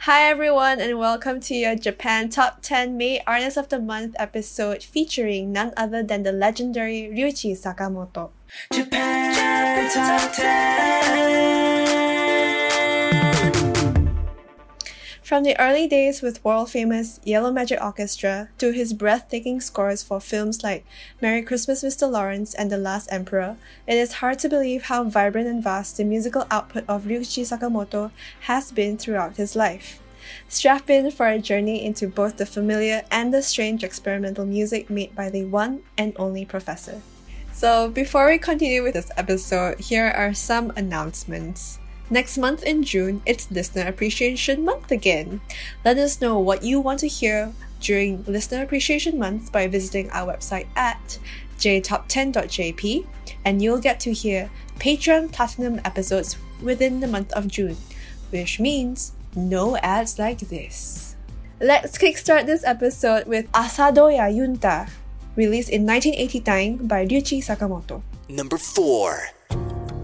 Hi everyone and welcome to your Japan Top 10 May Artist of the Month episode featuring none other than the legendary Ryuichi Sakamoto. Japan Top 10. From the early days with world famous Yellow Magic Orchestra to his breathtaking scores for films like Merry Christmas Mr. Lawrence and The Last Emperor, it is hard to believe how vibrant and vast the musical output of Ryuichi Sakamoto has been throughout his life. Strap in for a journey into both the familiar and the strange experimental music made by the one and only professor. So, before we continue with this episode, here are some announcements. Next month in June, it's Listener Appreciation Month again. Let us know what you want to hear during Listener Appreciation Month by visiting our website at jtop10.jp and you'll get to hear Patreon Platinum episodes within the month of June, which means no ads like this. Let's kickstart this episode with Asadoya Yunta, released in 1989 by Ryuichi Sakamoto. Number 4.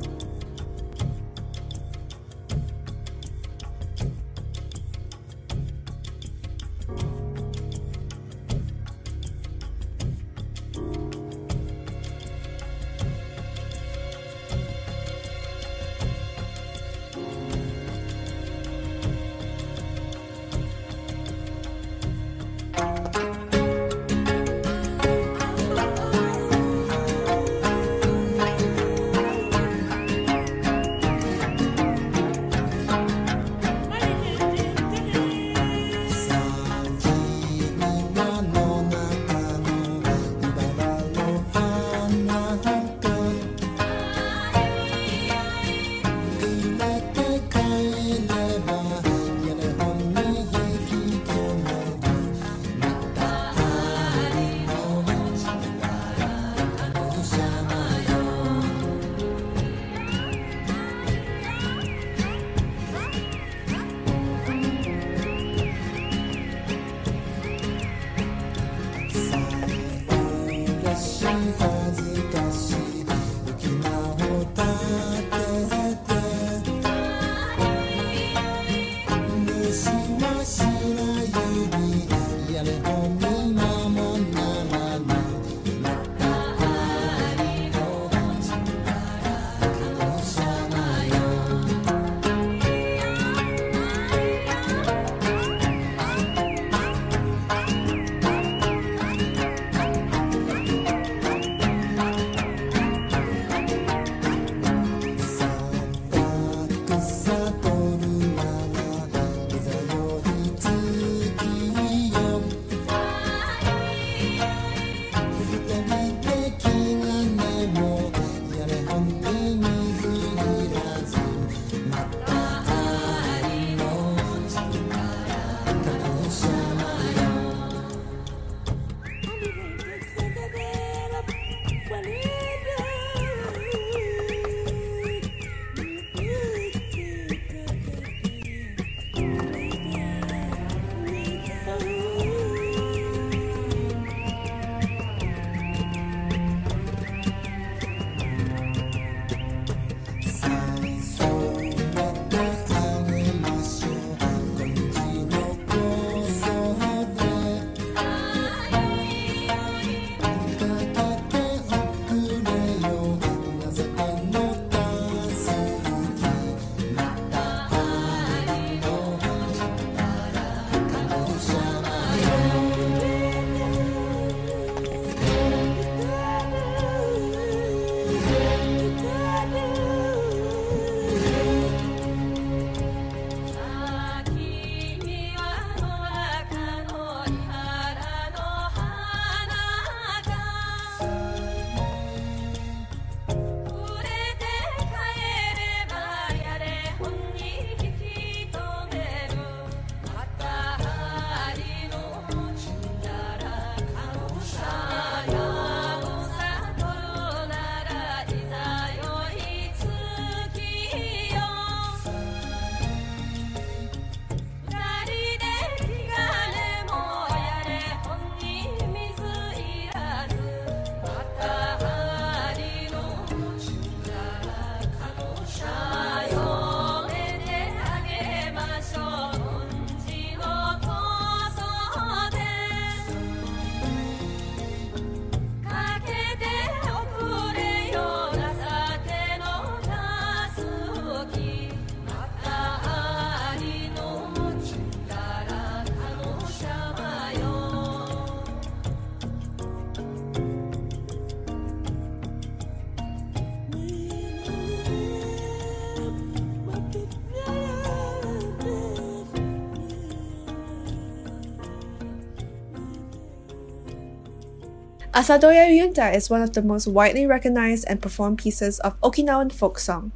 Asadoya Yunta is one of the most widely recognized and performed pieces of Okinawan folk song.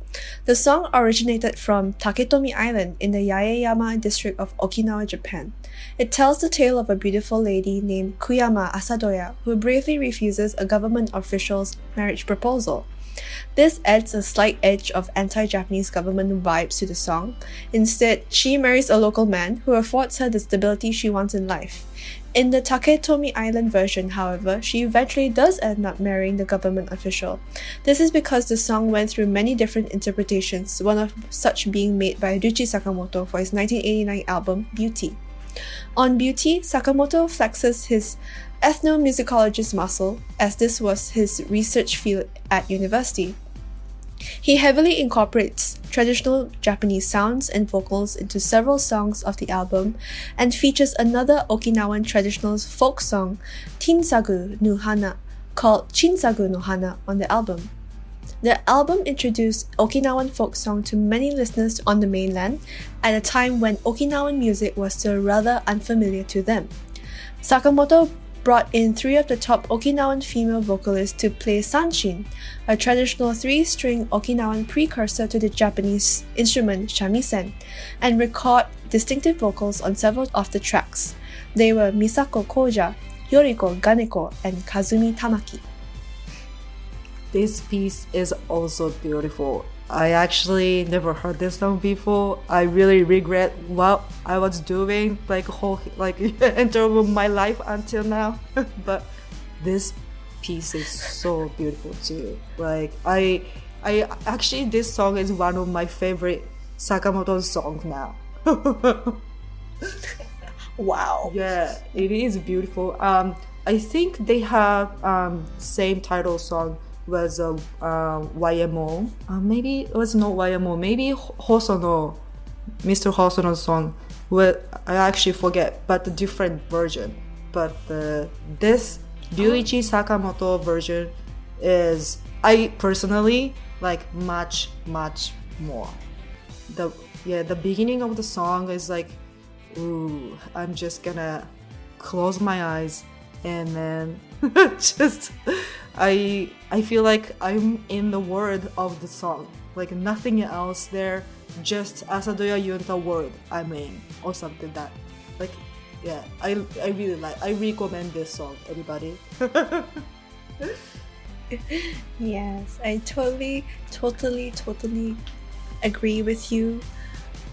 The song originated from Taketomi Island in the Yaeyama district of Okinawa, Japan. It tells the tale of a beautiful lady named Kuyama Asadoya who bravely refuses a government official's marriage proposal. This adds a slight edge of anti Japanese government vibes to the song. Instead, she marries a local man who affords her the stability she wants in life. In the Taketomi Island version, however, she eventually does end up marrying the government official. This is because the song went through many different interpretations, one of such being made by Ryuichi Sakamoto for his 1989 album Beauty. On Beauty, Sakamoto flexes his ethnomusicologist muscle, as this was his research field at university. He heavily incorporates traditional Japanese sounds and vocals into several songs of the album and features another Okinawan traditional folk song, Tinsagu no Hana, called Chinsagu no Hana on the album. The album introduced Okinawan folk song to many listeners on the mainland at a time when Okinawan music was still rather unfamiliar to them. Sakamoto brought in three of the top Okinawan female vocalists to play sanshin, a traditional three string Okinawan precursor to the Japanese instrument shamisen, and record distinctive vocals on several of the tracks. They were Misako Koja, Yoriko Ganeko, and Kazumi Tamaki. This piece is also beautiful. I actually never heard this song before. I really regret what I was doing like whole like entire my life until now. but this piece is so beautiful too. Like I I actually this song is one of my favorite Sakamoto songs now. Wow. yeah, it is beautiful. Um I think they have um same title song was a uh, YMO. Uh, maybe it was not YMO. Maybe Hosono, Mr. Hosono's song. Well, I actually forget, but the different version. But the this Ryuichi Sakamoto version is I personally like much much more. The yeah the beginning of the song is like, ooh, I'm just gonna close my eyes and then just I I feel like I'm in the word of the song. Like nothing else there, just Asadoya Yunta word I'm in or something that like yeah, I I really like I recommend this song, everybody. Yes, I totally, totally, totally agree with you.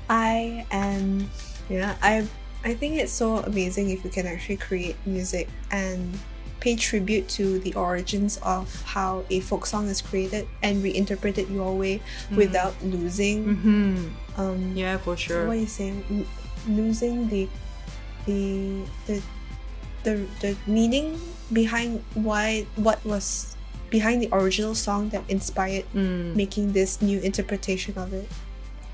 I am, yeah, I, I think it's so amazing if you can actually create music and pay tribute to the origins of how a folk song is created and reinterpret it your way without losing. mm-hmm. Um, Yeah, for sure. what are you saying? L- losing the, the, the, the, the meaning behind why what was behind the original song that inspired Mm. making this new interpretation of it.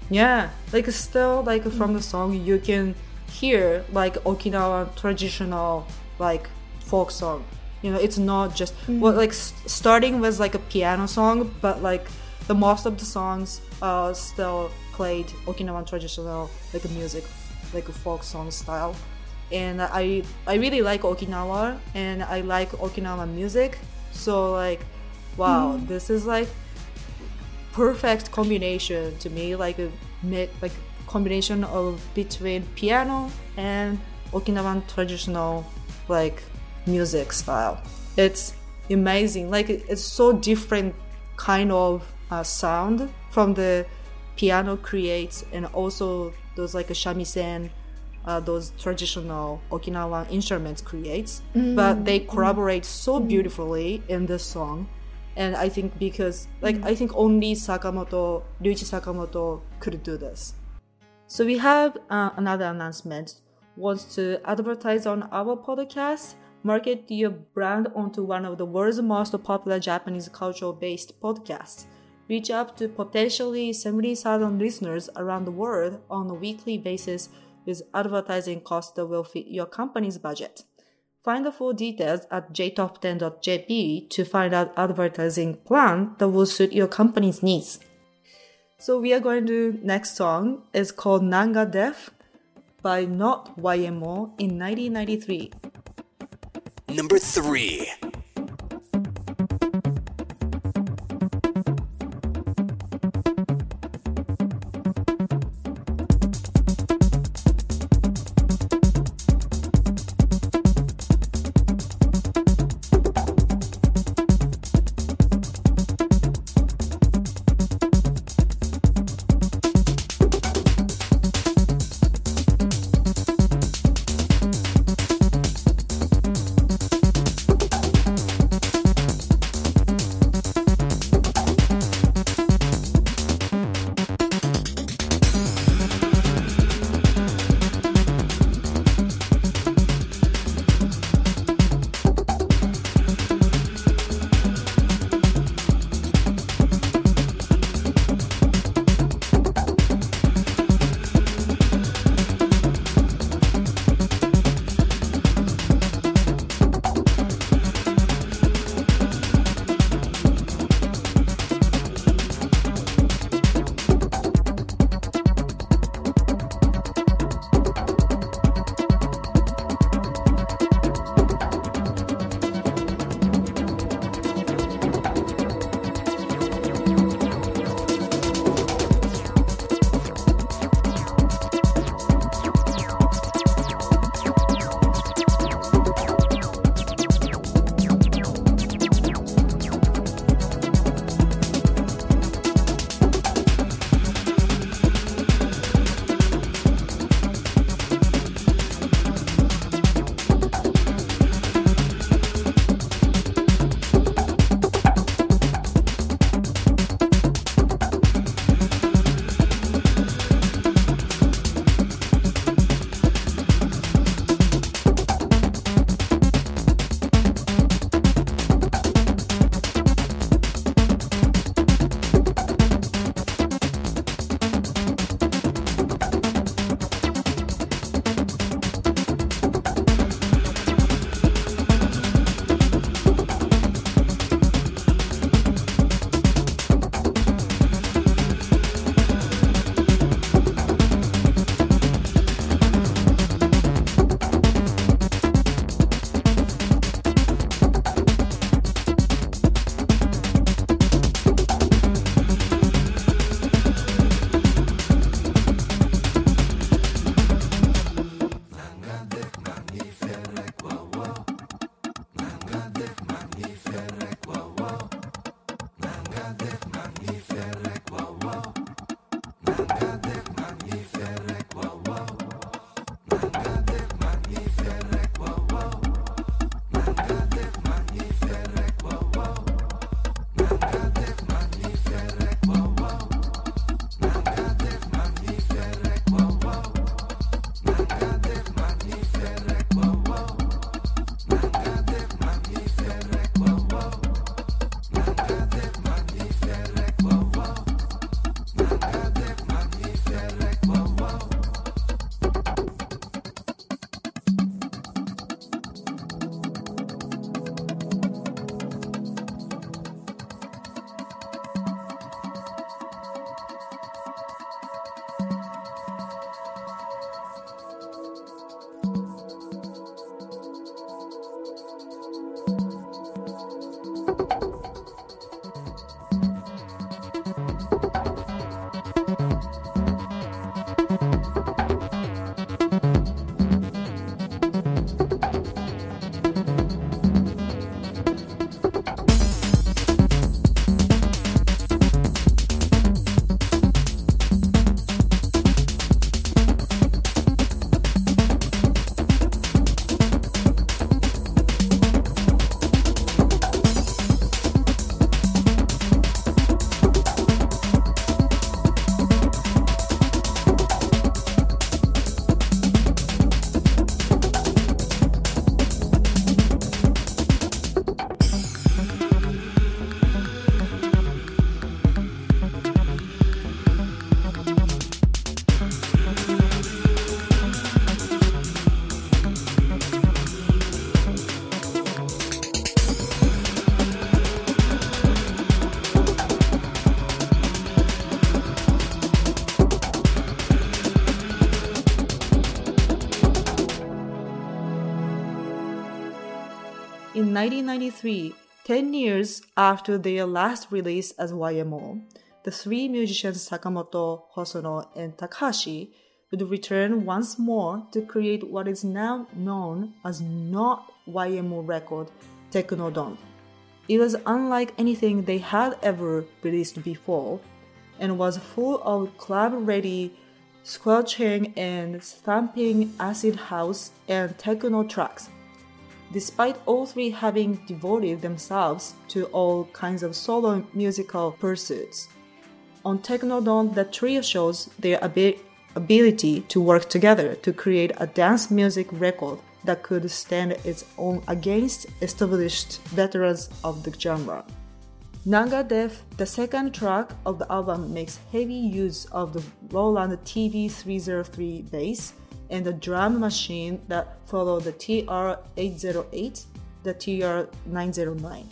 Yeah, like still like from the song you can hear like Okinawa traditional like folk song. You know, it's not just well like s- starting with like a piano song, but like the most of the songs uh still played Okinawan traditional like music, like a folk song style. And I I really like Okinawa and I like Okinawa music. So like wow, this is like perfect combination to me like a mid like combination of between piano and okinawan traditional like music style. It's amazing. Like it's so different kind of uh, sound from the piano creates and also those like a shamisen uh, those traditional okinawan instruments creates. But they collaborate so beautifully in this song. And I think because like I think only Sakamoto, Ryuichi Sakamoto could do this. So we have uh, another announcement. Wants to advertise on our podcast? Market your brand onto one of the world's most popular Japanese cultural-based podcasts. Reach up to potentially 70,000 listeners around the world on a weekly basis with advertising costs that will fit your company's budget. Find the full details at jtop10.jp to find out advertising plan that will suit your company's needs. So we are going to next song is called Nanga Def by Not YMO in 1993. Number three. got the 1993, 10 years after their last release as YMO, the three musicians Sakamoto, Hosono, and Takahashi would return once more to create what is now known as not YMO record, Technodon. It was unlike anything they had ever released before and was full of club ready, squelching and thumping acid house and techno tracks. Despite all three having devoted themselves to all kinds of solo musical pursuits, on Technodon, the trio shows their abi- ability to work together to create a dance music record that could stand its own against established veterans of the genre. Nanga Def, the second track of the album, makes heavy use of the Roland TB303 bass and the drum machine that follow the TR808, the TR909.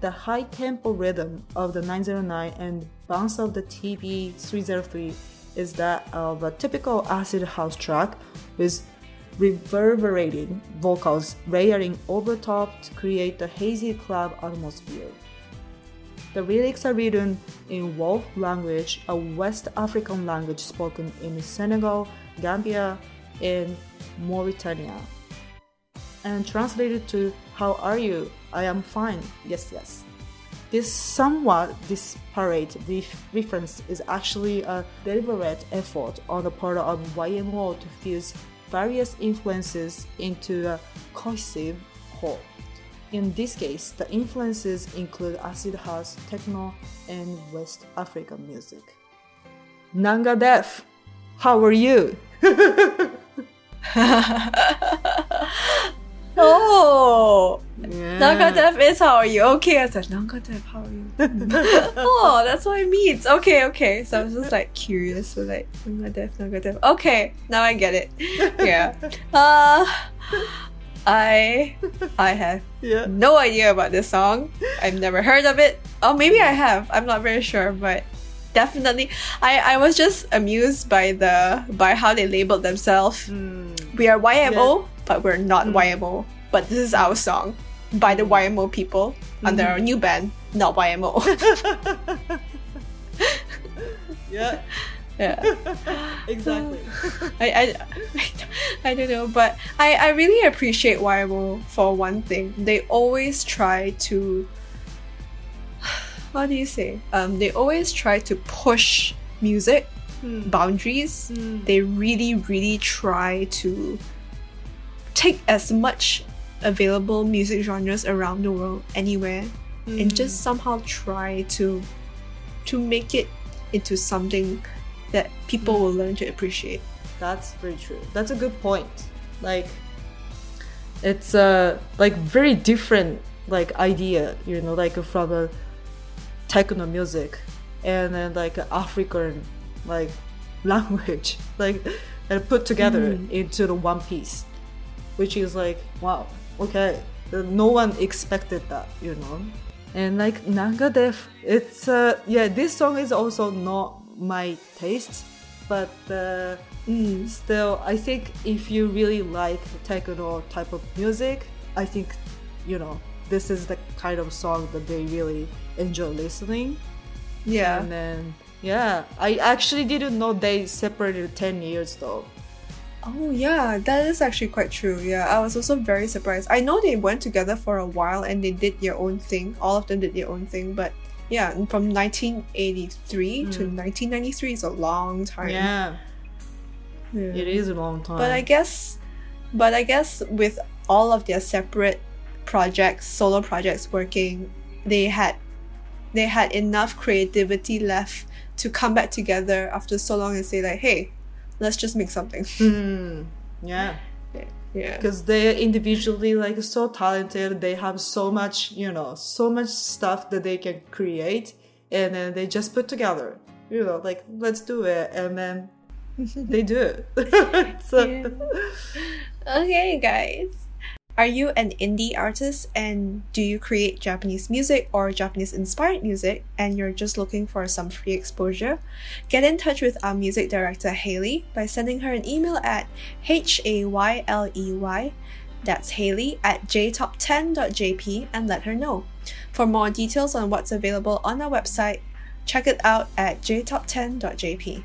The high tempo rhythm of the 909 and bounce of the TB303 is that of a typical acid house track with reverberating vocals layering over top to create the hazy club atmosphere. The lyrics are written in Wolof language, a West African language spoken in Senegal, Gambia, and Mauritania. And translated to How are you? I am fine. Yes, yes. This somewhat disparate ref- reference is actually a deliberate effort on the part of YMO to fuse various influences into a cohesive whole. In this case, the influences include acid house, techno, and West African music. Nanga Def, how are you? Oh, Nanga Def is how are you? Okay, I said Nanga Def, how are you? oh, that's what it means. Okay, okay. So I was just like curious, so like Nanga Def. Okay, now I get it. Yeah. Uh, I I have Yeah. no idea about this song. I've never heard of it. Oh, maybe I have. I'm not very sure, but definitely, I I was just amused by the by how they labeled themselves. Hmm. We are YMO, but we're not hmm. YMO. But this is our song by the hmm. YMO people under our new band, not YMO. Yeah, yeah. exactly. I, I, I don't know, but I, I really appreciate YMO for one thing. They always try to, what do you say? Um, they always try to push music hmm. boundaries. Hmm. They really, really try to take as much available music genres around the world, anywhere, and hmm. just somehow try to to make it into something that people will learn to appreciate. That's very true. That's a good point. Like, it's a like very different like idea, you know, like from a techno music and then like African like language, like and put together into the one piece, which is like wow, okay, no one expected that, you know. And like Nanga Def it's uh yeah, this song is also not my taste, but uh, still, I think if you really like techno type of music, I think you know this is the kind of song that they really enjoy listening. Yeah. And then yeah, I actually didn't know they separated ten years though. Oh yeah, that is actually quite true. Yeah, I was also very surprised. I know they went together for a while and they did their own thing. All of them did their own thing, but yeah, from 1983 hmm. to 1993 is a long time. Yeah, Yeah. it is a long time. But I guess, but I guess with all of their separate projects, solo projects working, they had they had enough creativity left to come back together after so long and say like, hey, let's just make something. Mm, yeah. yeah. because they're individually like so talented they have so much you know so much stuff that they can create and then they just put together you know like let's do it and then they do it so Okay, guys. Are you an indie artist and do you create Japanese music or Japanese inspired music and you're just looking for some free exposure? Get in touch with our music director Hayley by sending her an email at H A Y L E Y That's Hayley at jtop10.jp and let her know. For more details on what's available on our website, check it out at jtop10.jp.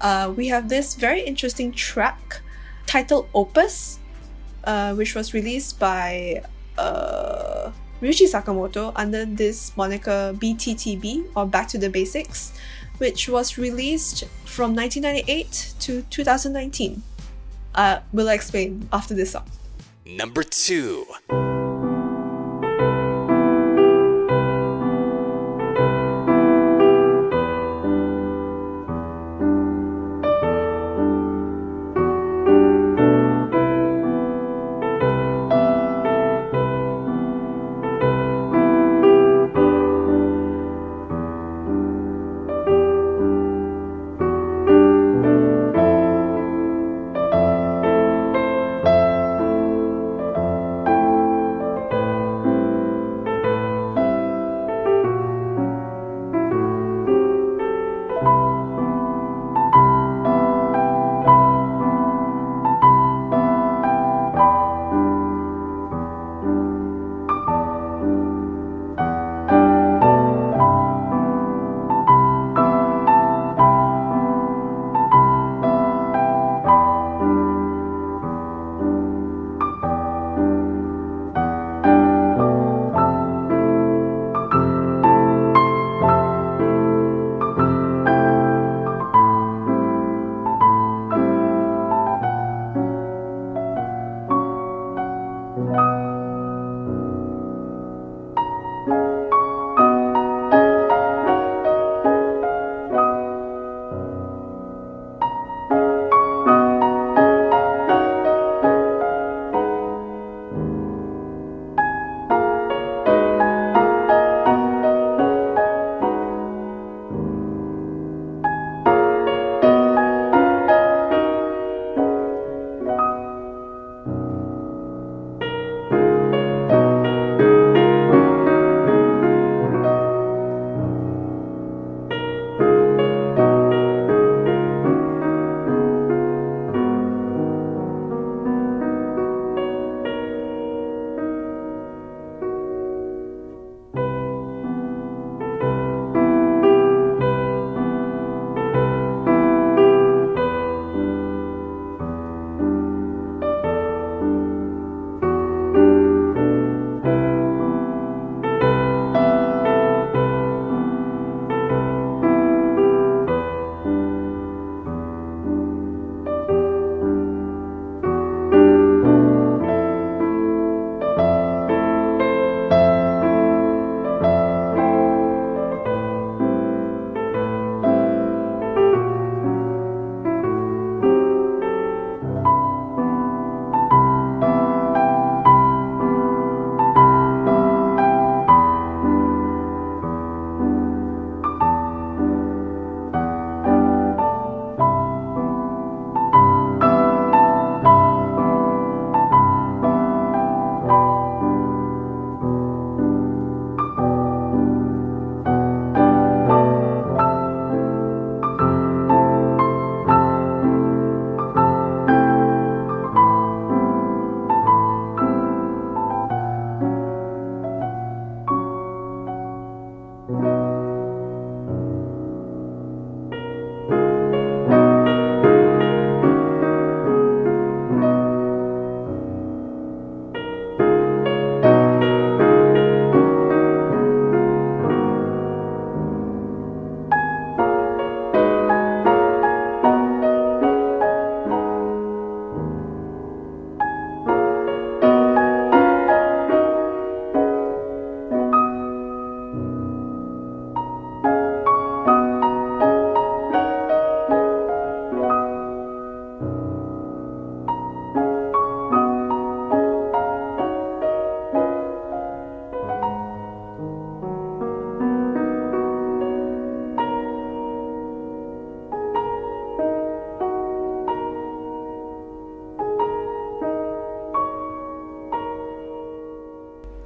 uh, we have this very interesting track titled Opus, uh, which was released by uh, Ryuichi Sakamoto under this moniker BTTB or Back to the Basics, which was released from 1998 to 2019. Uh, we'll explain after this song. Number two.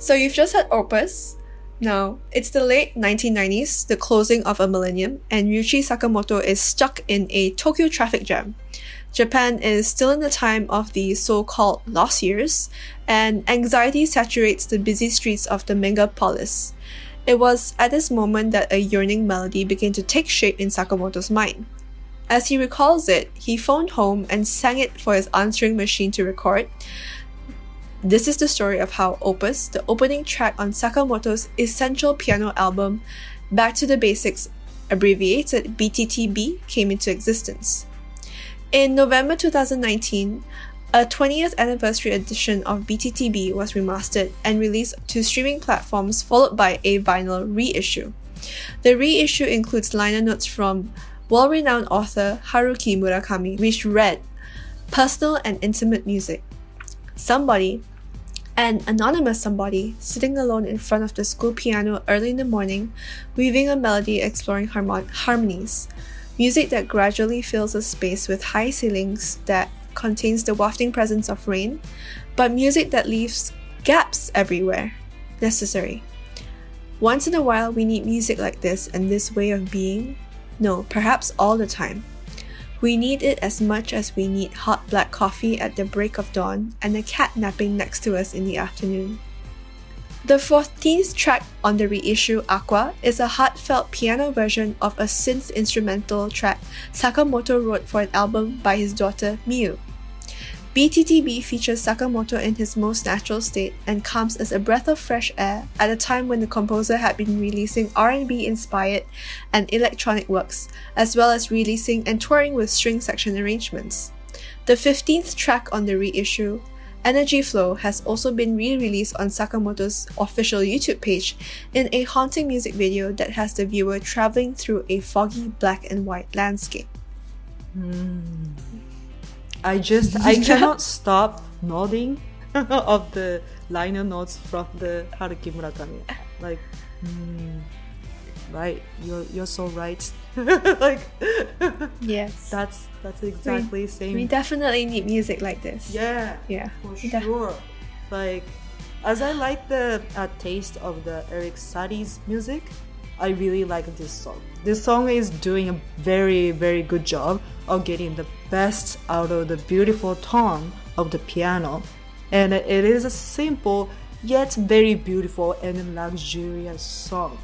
So you've just had Opus. Now, it's the late 1990s, the closing of a millennium, and Ryuichi Sakamoto is stuck in a Tokyo traffic jam. Japan is still in the time of the so called lost years, and anxiety saturates the busy streets of the megapolis. It was at this moment that a yearning melody began to take shape in Sakamoto's mind. As he recalls it, he phoned home and sang it for his answering machine to record. This is the story of how Opus, the opening track on Sakamoto's essential piano album, Back to the Basics, abbreviated BTTB, came into existence. In November 2019, a 20th anniversary edition of BTTB was remastered and released to streaming platforms, followed by a vinyl reissue. The reissue includes liner notes from world renowned author Haruki Murakami, which read Personal and intimate music. Somebody, an anonymous somebody, sitting alone in front of the school piano early in the morning, weaving a melody exploring harmon- harmonies. Music that gradually fills a space with high ceilings that contains the wafting presence of rain, but music that leaves gaps everywhere. Necessary. Once in a while, we need music like this and this way of being. No, perhaps all the time. We need it as much as we need hot black coffee at the break of dawn and a cat napping next to us in the afternoon. The 14th track on the reissue Aqua is a heartfelt piano version of a synth instrumental track Sakamoto wrote for an album by his daughter Miu. BTTB features Sakamoto in his most natural state and comes as a breath of fresh air at a time when the composer had been releasing R&B inspired and electronic works, as well as releasing and touring with string section arrangements. The 15th track on the reissue, Energy Flow has also been re-released on Sakamoto's official YouTube page in a haunting music video that has the viewer traveling through a foggy black and white landscape. Hmm. I just I cannot stop nodding of the liner notes from the Haruki Murakami. Like, mm, right, you're you're so right. like, Yes. that's that's exactly same. we definitely need music like this. yeah, Yeah. for we sure. Like, as I like the uh, taste of the Erik Satie's music, I really like this song. This song is doing a very, very good job of getting the best out of the beautiful tone of the piano. And it is a simple yet very beautiful and luxurious song.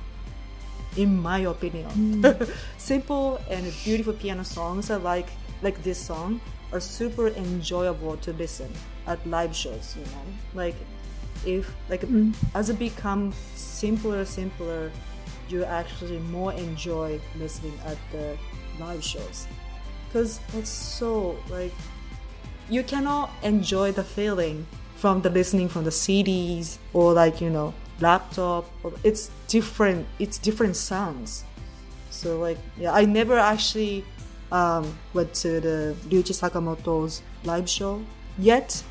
In my opinion, mm. simple and beautiful piano songs are like like this song are super enjoyable to listen at live shows. You know, like if like mm. as it become simpler simpler you actually more enjoy listening at the live shows. Because it's so like you cannot enjoy the feeling from the listening from the CDs or like you know laptop. It's different it's different sounds. So like yeah I never actually um, went to the Ryuichi Sakamoto's live show yet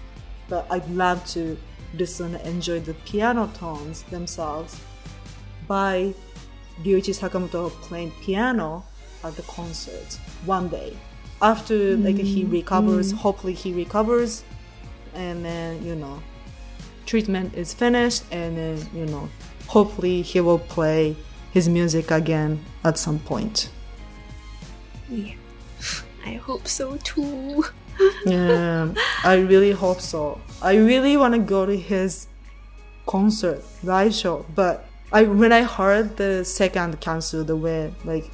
but I'd love to listen and enjoy the piano tones themselves by Ryuichi Sakamoto playing piano at the concert one day. After like he mm-hmm. recovers, hopefully he recovers, and then you know, treatment is finished, and then you know, hopefully he will play his music again at some point. Yeah. I hope so too. Yeah, I really hope so. I really want to go to his concert live show, but I when I heard the second cancel, the way like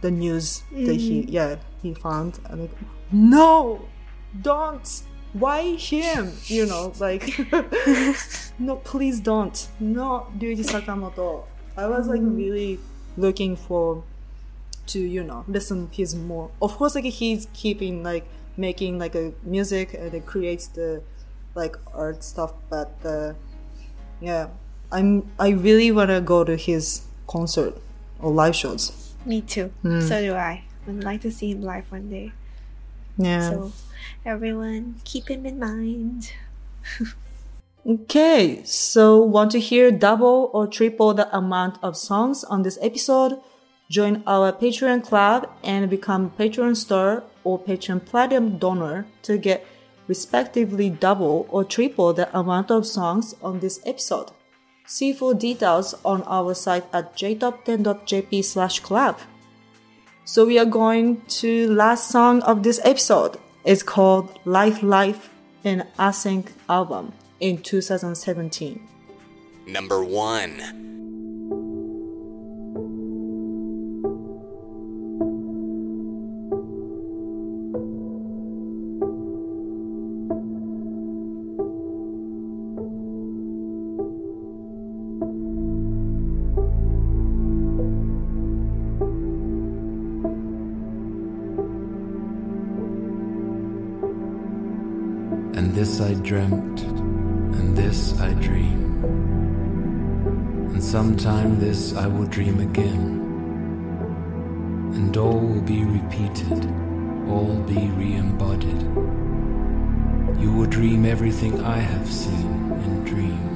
the news that he yeah he found, I'm like no, don't. Why him? You know, like no, please don't. Not Ryuichi Sakamoto. I was like really looking for to you know listen his more of course like he's keeping like making like a music and it creates the like art stuff but uh, yeah i'm i really want to go to his concert or live shows Me too. Hmm. So do I. I'd like to see him live one day. yeah So everyone keep him in mind. Okay, so want to hear double or triple the amount of songs on this episode? Join our Patreon club and become Patreon star or Patreon platinum donor to get respectively double or triple the amount of songs on this episode. See full details on our site at jtop10.jp slash club. So we are going to last song of this episode. It's called Life Life in Async album in 2017. Number 1. Dreamt, and this I dream. And sometime this I will dream again. And all will be repeated, all be re embodied. You will dream everything I have seen in dream.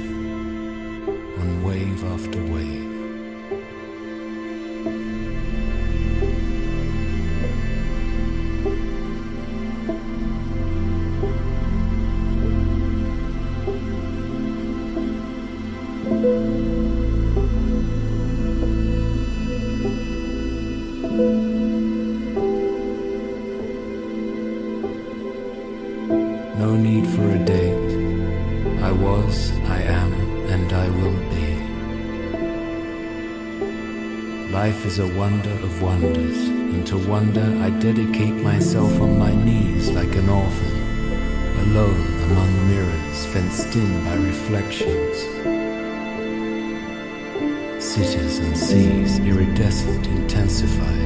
is a wonder of wonders, and to wonder I dedicate myself on my knees like an orphan, alone among mirrors fenced in by reflections. Cities and seas iridescent intensify.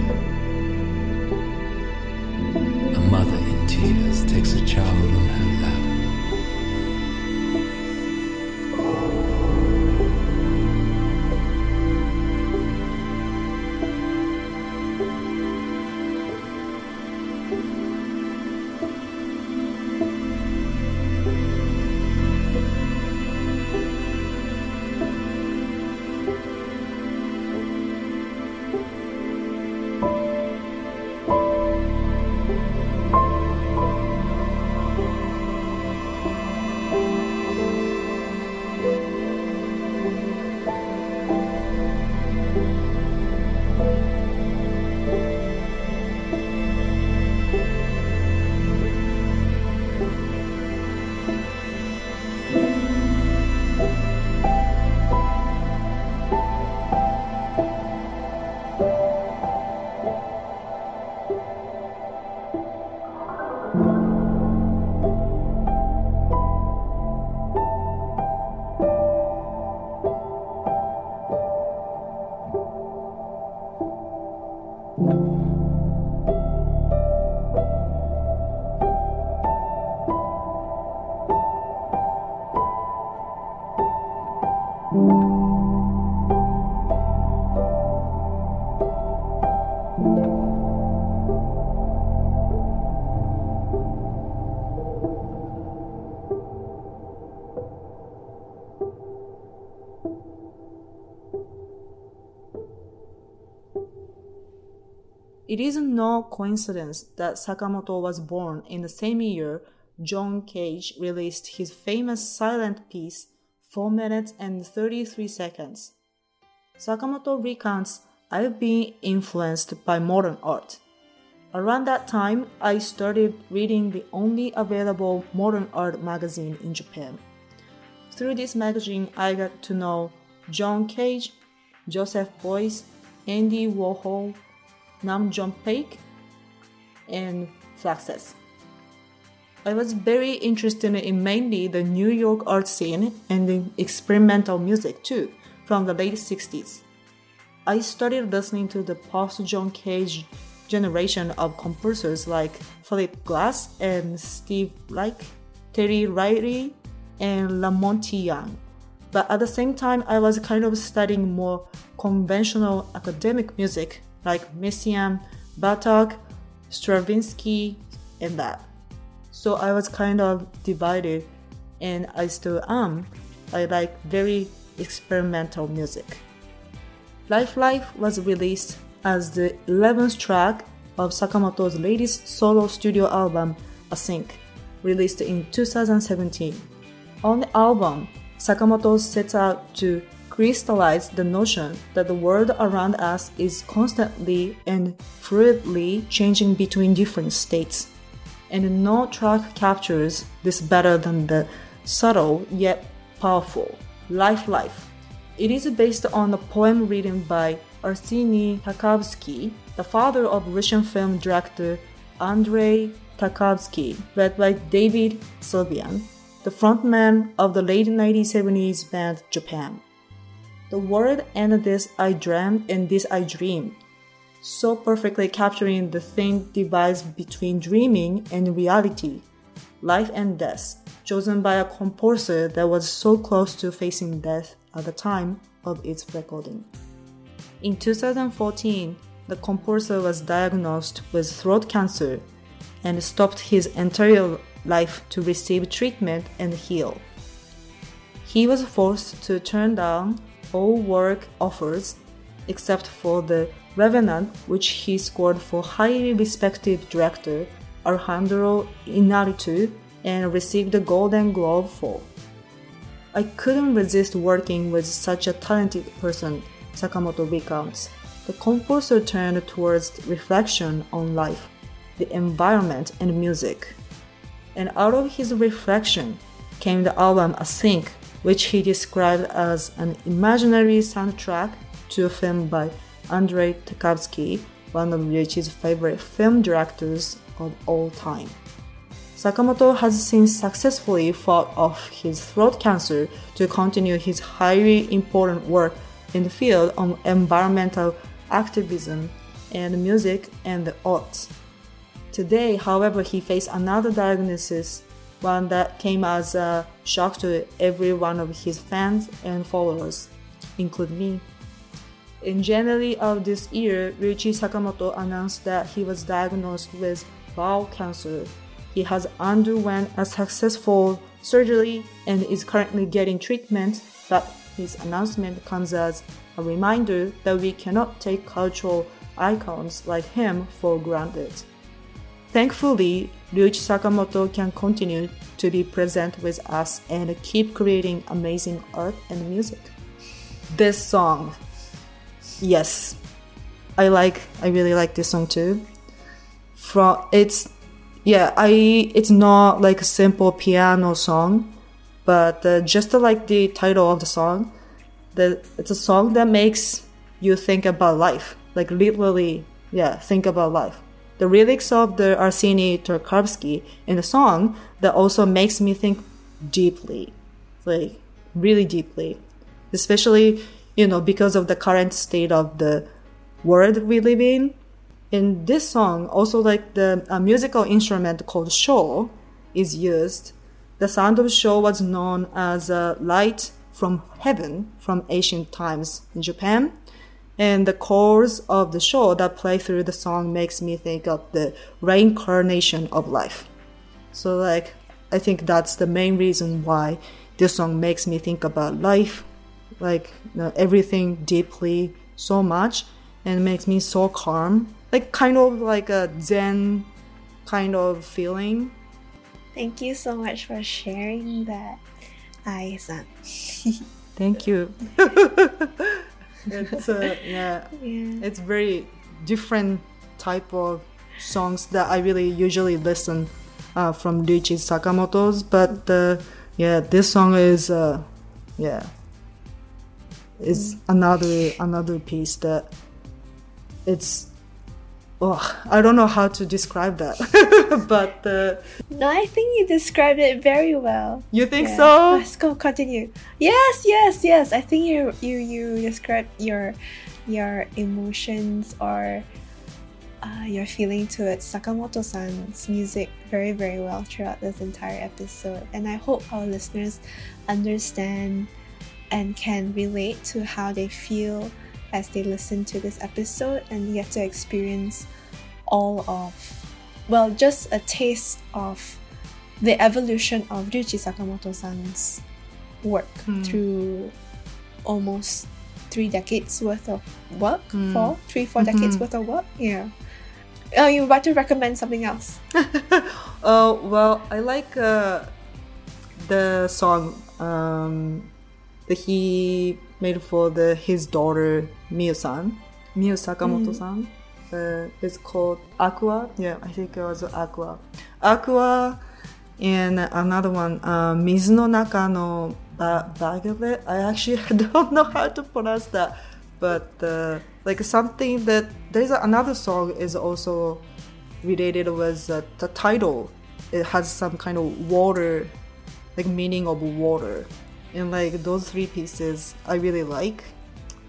A mother in tears takes a child on her lap. It is no coincidence that Sakamoto was born in the same year John Cage released his famous silent piece 4 minutes and 33 seconds. Sakamoto recounts, I've been influenced by modern art. Around that time, I started reading the only available modern art magazine in Japan. Through this magazine, I got to know John Cage, Joseph Beuys, Andy Warhol, Nam June Paik, and Fluxus. I was very interested in mainly the New York art scene and the experimental music too from the late 60s. I started listening to the post John Cage generation of composers like Philip Glass and Steve Reich, Terry Riley, and La Monte Young. But at the same time, I was kind of studying more conventional academic music like Messiaen, Bartok, Stravinsky, and that. So I was kind of divided, and I still am. I like very experimental music. Life Life was released as the 11th track of Sakamoto's latest solo studio album, Async, released in 2017. On the album, Sakamoto sets out to crystallize the notion that the world around us is constantly and fluidly changing between different states. And no track captures this better than the subtle yet powerful Life Life. It is based on a poem written by Arseny Tarkovsky, the father of Russian film director Andrei Tarkovsky, read by David Sylvian, the frontman of the late 1970s band Japan. The word and this I dreamed and this I dreamed, so perfectly capturing the thin divide between dreaming and reality, life and death, chosen by a composer that was so close to facing death at the time of its recording. In 2014, the composer was diagnosed with throat cancer and stopped his entire life to receive treatment and heal. He was forced to turn down all work offers except for The Revenant, which he scored for highly respected director Alejandro Inarritu and received a Golden Globe for. I couldn't resist working with such a talented person Sakamoto recounts, the composer turned towards reflection on life, the environment, and music. And out of his reflection came the album Async, which he described as an imaginary soundtrack to a film by Andrei Tarkovsky, one of Ryuichi's favorite film directors of all time. Sakamoto has since successfully fought off his throat cancer to continue his highly important work in the field of environmental activism and music and the arts. Today, however, he faced another diagnosis, one that came as a shock to every one of his fans and followers, including me. In January of this year, Ryuichi Sakamoto announced that he was diagnosed with bowel cancer. He has underwent a successful surgery and is currently getting treatment, but his announcement comes as a reminder that we cannot take cultural icons like him for granted. Thankfully, Ryuichi Sakamoto can continue to be present with us and keep creating amazing art and music. This song, yes, I like. I really like this song too. From it's, yeah, I it's not like a simple piano song but uh, just like the title of the song, the, it's a song that makes you think about life, like literally, yeah, think about life. The lyrics of the Arseny Tarkovsky in the song that also makes me think deeply, like really deeply, especially you know because of the current state of the world we live in. In this song, also like the a musical instrument called sho is used the sound of sho was known as a light from heaven from ancient times in Japan. And the chorus of the sho that play through the song makes me think of the reincarnation of life. So like I think that's the main reason why this song makes me think about life, like you know, everything deeply so much and makes me so calm. Like kind of like a zen kind of feeling Thank you so much for sharing that, Ai-san. Thank you. it's uh, yeah, yeah, it's very different type of songs that I really usually listen uh, from Ryuichi Sakamoto's, but uh, yeah, this song is uh, yeah, is another another piece that it's oh, I don't know how to describe that, but uh, No, I think you described it very well. you think Yeah. so? Let's go continue. Yes, yes, yes. I think you you you described your your emotions or uh, your feeling towards Sakamoto-san's music very, very well throughout this entire episode. And I hope our listeners understand and can relate to how they feel as they listen to this episode and get to experience all of, well, just a taste of the evolution of Ryuichi Sakamoto-san's work through almost three decades worth of work, four, three, four decades worth of work. Yeah. Oh, you about to recommend something else. Oh well, I like uh, the song um, that he made for the his daughter Miyu-san, Miyu Sakamoto-san. Uh, it's called Aqua. Yeah, I think it was Aqua. Aqua, and another one, uh, Mizu no naka no ba- bagale. I actually don't know how to pronounce that, but uh, like something that there's another song is also related with uh, the title. It has some kind of water, like meaning of water, and like those three pieces I really like.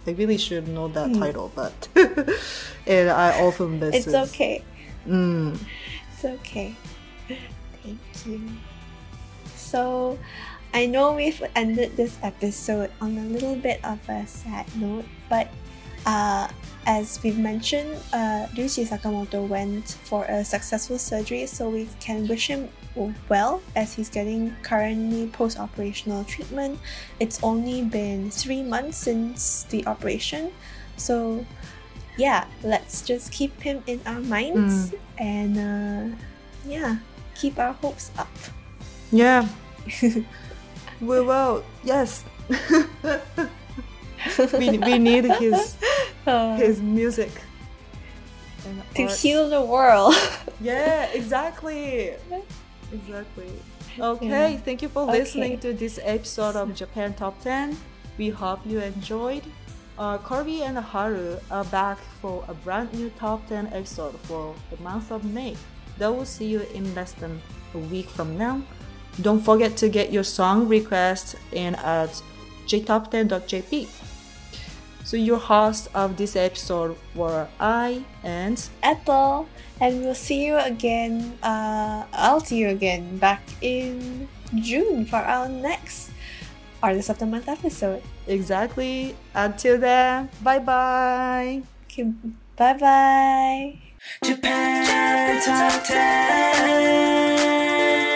I really should know that title, but and I often miss It's it. okay. Mm. It's okay. Thank you. So, I know we've ended this episode on a little bit of a sad note, but uh, as we've mentioned, uh, Ryuichi Sakamoto went for a successful surgery, so we can wish him well as he's getting currently post operational treatment. It's only been three months since the operation, so yeah, let's just keep him in our minds and uh, yeah, keep our hopes up. Yeah. we will. Yes. we, we need his his music. to art. heal the world. Yeah, exactly. Exactly. Okay, thank you for Okay. listening to this episode of Japan Top 10. We hope you enjoyed. Uh, Kirby and Haru are back for a brand new Top 10 episode for the month of May. They will see you in less than a week from now. Don't forget to get your song request in at jtop10.jp. So your hosts of this episode were Ai and Ethel, and we'll see you again. Uh, I'll see you again back in June for our next Artist of the Month episode. Exactly. Until then, bye bye. Okay, bye bye. Japan Top 10.